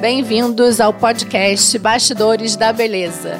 Bem-vindos ao podcast Bastidores da Beleza.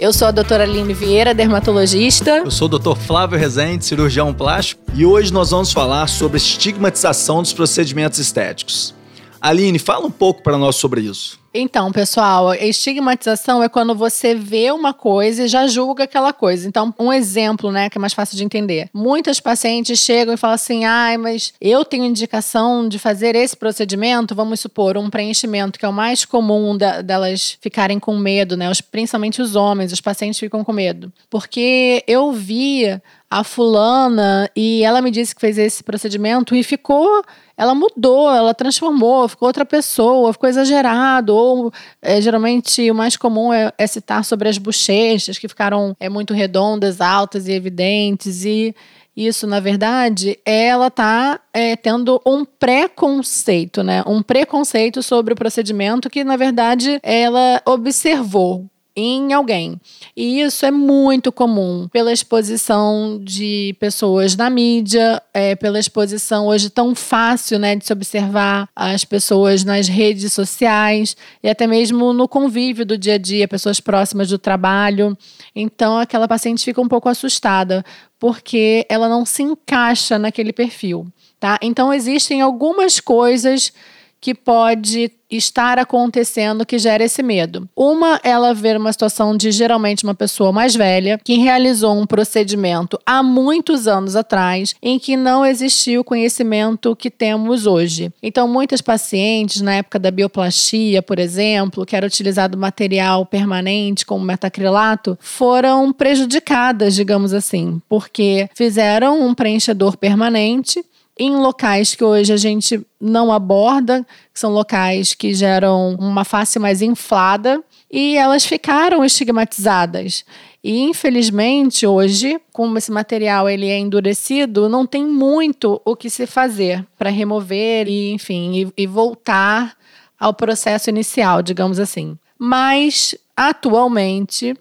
Eu sou a doutora Aline Vieira, dermatologista. Eu sou o doutor Flávio Rezende, cirurgião plástico, e hoje nós vamos falar sobre estigmatização dos procedimentos estéticos. Aline, fala um pouco para nós sobre isso. Então, pessoal, estigmatização é quando você vê uma coisa e já julga aquela coisa. Então, um exemplo, né, que é mais fácil de entender. Muitas pacientes chegam e falam assim: ai, mas eu tenho indicação de fazer esse procedimento, vamos supor, um preenchimento, que é o mais comum da, delas ficarem com medo, né? Os, principalmente os homens, os pacientes ficam com medo. Porque eu vi a fulana e ela me disse que fez esse procedimento e ficou ela mudou, ela transformou, ficou outra pessoa, ficou exagerado. Ou é, geralmente o mais comum é, é, citar sobre as bochechas que ficaram é, muito redondas, altas e evidentes. E isso, na verdade, ela está é, tendo um preconceito, né? Um preconceito sobre o procedimento que, na verdade, ela observou em alguém. E isso é muito comum pela exposição de pessoas na mídia, é, pela exposição hoje tão fácil né, de se observar as pessoas nas redes sociais e até mesmo no convívio do dia a dia, pessoas próximas do trabalho. Então, aquela paciente fica um pouco assustada porque ela não se encaixa naquele perfil. Tá? Então, existem algumas coisas que pode estar acontecendo que gera esse medo. Uma, ela ver uma situação de geralmente uma pessoa mais velha que realizou um procedimento há muitos anos atrás em que não existia o conhecimento que temos hoje. Então, muitas pacientes, na época da bioplastia, por exemplo, que era utilizado material permanente como metacrilato, foram prejudicadas, digamos assim, porque fizeram um preenchedor permanente em locais que hoje a gente não aborda, que são locais que geram uma face mais inflada, e elas ficaram estigmatizadas. E infelizmente hoje, como esse material ele é endurecido, não tem muito o que se fazer para remover e, enfim, e, e voltar ao processo inicial, digamos assim. Mas atualmente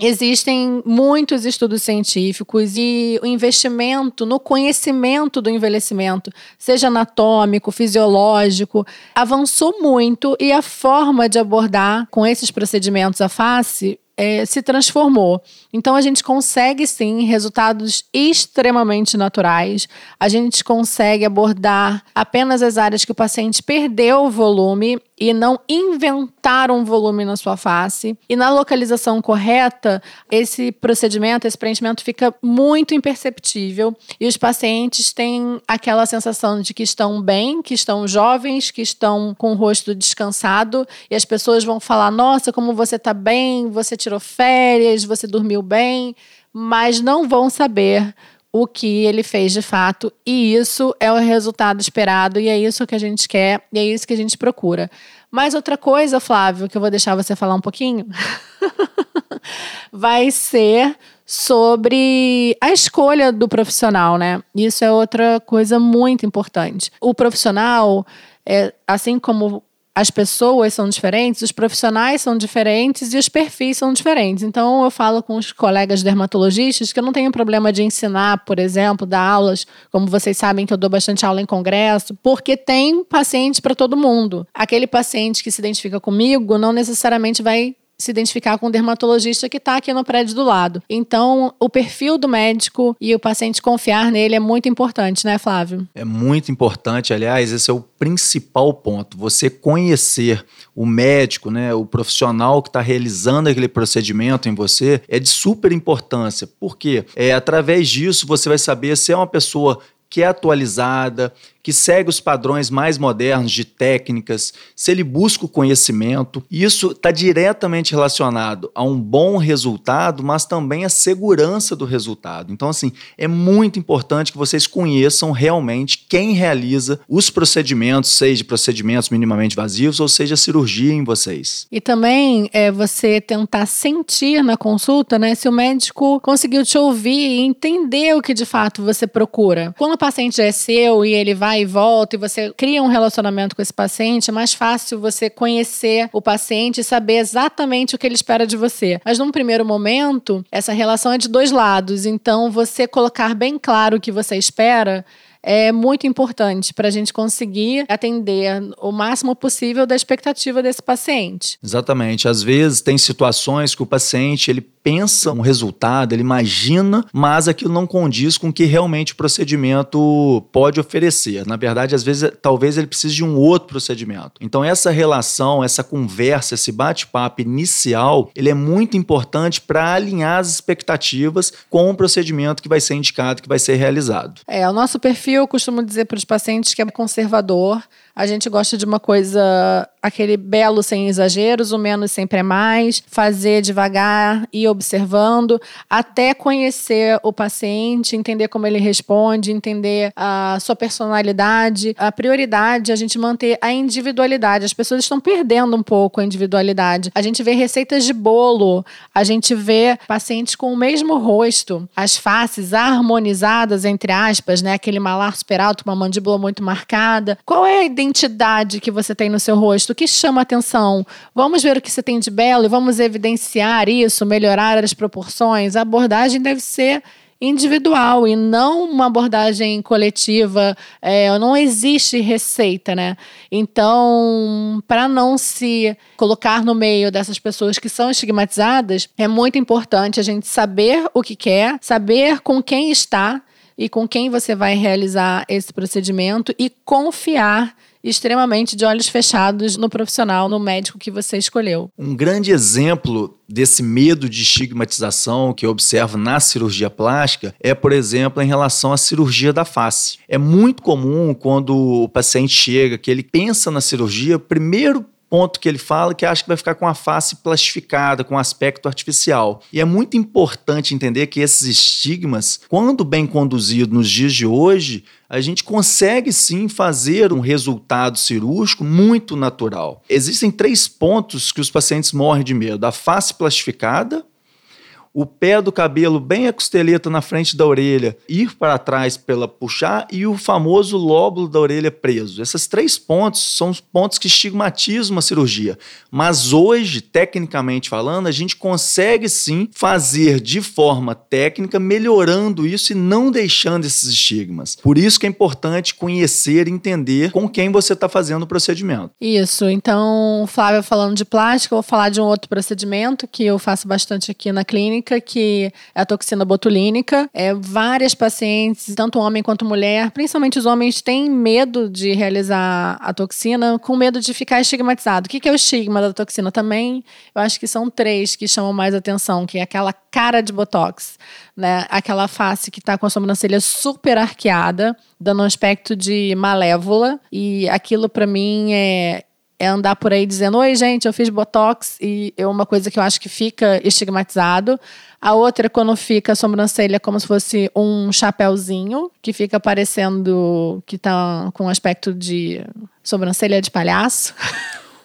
Existem muitos estudos científicos e o investimento no conhecimento do envelhecimento, seja anatômico, fisiológico, avançou muito e a forma de abordar com esses procedimentos a face é, se transformou. Então a gente consegue sim resultados extremamente naturais. A gente consegue abordar apenas as áreas que o paciente perdeu o volume e não inventar um volume na sua face. E na localização correta, esse procedimento, esse preenchimento fica muito imperceptível. E os pacientes têm aquela sensação de que estão bem, que estão jovens, que estão com o rosto descansado. E as pessoas vão falar: "Nossa, como você está bem, você tirou férias, você dormiu bem", mas não vão saber o que ele fez de fato, e isso é o resultado esperado, e é isso que a gente quer, e é isso que a gente procura. Mas outra coisa, Flávio, que eu vou deixar você falar um pouquinho, vai ser sobre a escolha do profissional, né? Isso é outra coisa muito importante. O profissional, é, assim como as pessoas são diferentes, os profissionais são diferentes e os perfis são diferentes. Então, eu falo com os colegas dermatologistas que eu não tenho problema de ensinar, por exemplo, dar aulas, como vocês sabem que eu dou bastante aula em congresso, porque tem paciente para todo mundo. Aquele paciente que se identifica comigo não necessariamente vai se identificar com o dermatologista que está aqui no prédio do lado. Então, o perfil do médico e o paciente confiar nele é muito importante, né, Flávio? É muito importante, aliás, esse é o principal ponto. Você conhecer o médico, né, o profissional que está realizando aquele procedimento em você, é de super importância. Porque é através disso você vai saber se é uma pessoa que é atualizada, que segue os padrões mais modernos de técnicas, se ele busca o conhecimento. Isso está diretamente relacionado a um bom resultado, mas também a segurança do resultado. Então, assim, é muito importante que vocês conheçam realmente quem realiza os procedimentos, seja procedimentos minimamente invasivos ou seja cirurgia em vocês. E também é você tentar sentir na consulta, né, se o médico conseguiu te ouvir e entender o que de fato você procura. Quando o paciente é seu e ele vai vai e volta e você cria um relacionamento com esse paciente, é mais fácil você conhecer o paciente e saber exatamente o que ele espera de você. Mas num primeiro momento, essa relação é de dois lados. Então, você colocar bem claro o que você espera é muito importante para a gente conseguir atender o máximo possível da expectativa desse paciente. Exatamente. Às vezes tem situações que o paciente ele pensa um resultado, ele imagina, mas aquilo não condiz com o que realmente o procedimento pode oferecer. Na verdade, às vezes, talvez ele precise de um outro procedimento. Então, essa relação, essa conversa, esse bate-papo inicial, ele é muito importante para alinhar as expectativas com o procedimento que vai ser indicado, que vai ser realizado. É, o nosso perfil, eu costumo dizer para os pacientes que é conservador. A gente gosta de uma coisa, aquele belo sem exageros, o menos sempre é mais, fazer devagar e observando, até conhecer o paciente, entender como ele responde, entender a sua personalidade. A prioridade é a gente manter a individualidade. As pessoas estão perdendo um pouco a individualidade. A gente vê receitas de bolo, a gente vê pacientes com o mesmo rosto, as faces harmonizadas, entre aspas, né? Aquele malar super alto, uma mandíbula muito marcada. Qual é a identidade? que você tem no seu rosto, o que chama atenção. Vamos ver o que você tem de belo e vamos evidenciar isso, melhorar as proporções. A abordagem deve ser individual e não uma abordagem coletiva. É, não existe receita, né? Então, para não se colocar no meio dessas pessoas que são estigmatizadas, é muito importante a gente saber o que quer, saber com quem está e com quem você vai realizar esse procedimento e confiar extremamente de olhos fechados no profissional, no médico que você escolheu. Um grande exemplo desse medo de estigmatização que eu observo na cirurgia plástica é, por exemplo, em relação à cirurgia da face. É muito comum quando o paciente chega, que ele pensa na cirurgia, primeiro ponto que ele fala que acha que vai ficar com a face plastificada, com aspecto artificial. E é muito importante entender que esses estigmas, quando bem conduzidos nos dias de hoje, a gente consegue sim fazer um resultado cirúrgico muito natural. Existem três pontos que os pacientes morrem de medo: a face plastificada, o pé do cabelo bem a costeleta na frente da orelha, ir para trás pela puxar e o famoso lóbulo da orelha preso. Esses três pontos são os pontos que estigmatizam a cirurgia. Mas hoje, tecnicamente falando, a gente consegue sim fazer de forma técnica, melhorando isso e não deixando esses estigmas. Por isso que é importante conhecer e entender com quem você está fazendo o procedimento. Isso. Então, Flávia falando de plástica, eu vou falar de um outro procedimento que eu faço bastante aqui na clínica que é a toxina botulínica. É, várias pacientes, tanto homem quanto mulher, principalmente os homens, têm medo de realizar a toxina, com medo de ficar estigmatizado. O que é o estigma da toxina também? Eu acho que são três que chamam mais atenção, que é aquela cara de botox, né? Aquela face que está com a sobrancelha super arqueada, dando um aspecto de malévola. E aquilo para mim é é andar por aí dizendo: Oi, gente, eu fiz botox e é uma coisa que eu acho que fica estigmatizado. A outra é quando fica a sobrancelha como se fosse um chapéuzinho, que fica parecendo que tá com aspecto de sobrancelha de palhaço.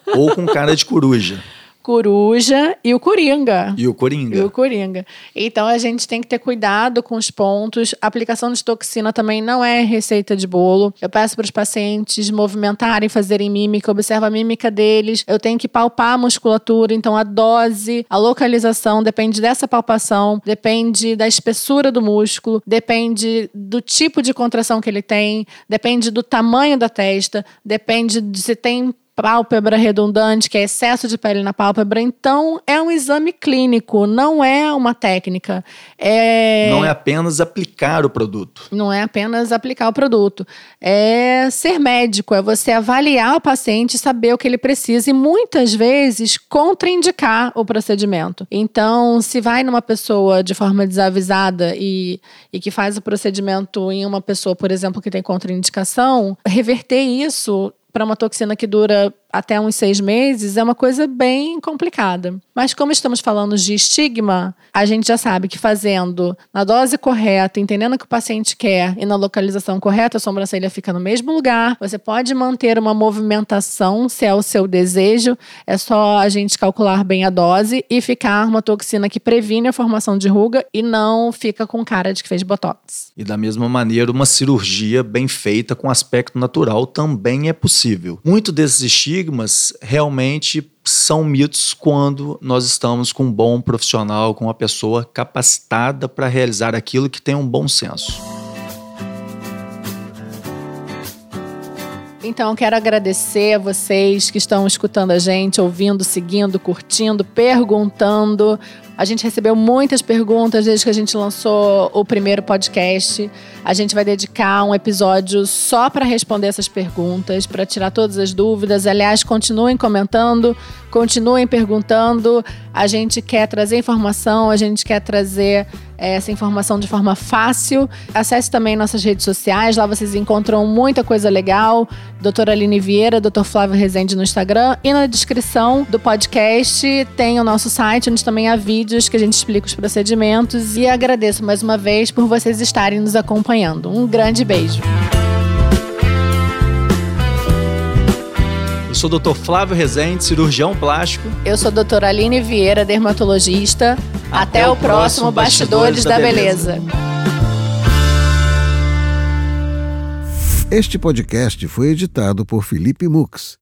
Ou com cara de coruja. Coruja e o Coringa. E o Coringa. E o Coringa. Então a gente tem que ter cuidado com os pontos. A aplicação de toxina também não é receita de bolo. Eu peço para os pacientes movimentarem, fazerem mímica, observa a mímica deles. Eu tenho que palpar a musculatura, então a dose, a localização depende dessa palpação, depende da espessura do músculo, depende do tipo de contração que ele tem, depende do tamanho da testa, depende de se tem pálpebra redundante, que é excesso de pele na pálpebra. Então, é um exame clínico, não é uma técnica. É... Não é apenas aplicar o produto. Não é apenas aplicar o produto. É ser médico, é você avaliar o paciente, saber o que ele precisa e muitas vezes contraindicar o procedimento. Então, se vai numa pessoa de forma desavisada e, e que faz o procedimento em uma pessoa, por exemplo, que tem contraindicação, reverter isso para uma toxina que dura até uns seis meses é uma coisa bem complicada. Mas como estamos falando de estigma, a gente já sabe que fazendo na dose correta, entendendo o que o paciente quer e na localização correta, a sobrancelha fica no mesmo lugar. Você pode manter uma movimentação, se é o seu desejo. É só a gente calcular bem a dose e ficar uma toxina que previne a formação de ruga e não fica com cara de que fez botox. E da mesma maneira, uma cirurgia bem feita com aspecto natural também é possível. Muito desses estigmas realmente são mitos quando nós estamos com um bom profissional, com uma pessoa capacitada para realizar aquilo que tem um bom senso. Então, quero agradecer a vocês que estão escutando a gente, ouvindo, seguindo, curtindo, perguntando. A gente recebeu muitas perguntas desde que a gente lançou o primeiro podcast. A gente vai dedicar um episódio só para responder essas perguntas, para tirar todas as dúvidas. Aliás, continuem comentando, continuem perguntando. A gente quer trazer informação, a gente quer trazer é, essa informação de forma fácil. Acesse também nossas redes sociais, lá vocês encontram muita coisa legal. Doutora Aline Vieira, Doutor Flávio Rezende no Instagram. E na descrição do podcast tem o nosso site, onde também há vídeos que a gente explica os procedimentos. E agradeço mais uma vez por vocês estarem nos acompanhando. Um grande beijo. Eu sou o Dr. Flávio Rezende, cirurgião plástico. Eu sou a doutora Aline Vieira, dermatologista. Até, Até o, próximo Bastidores, Bastidores da, da Beleza. Beleza. Este podcast foi editado por Felipe Mux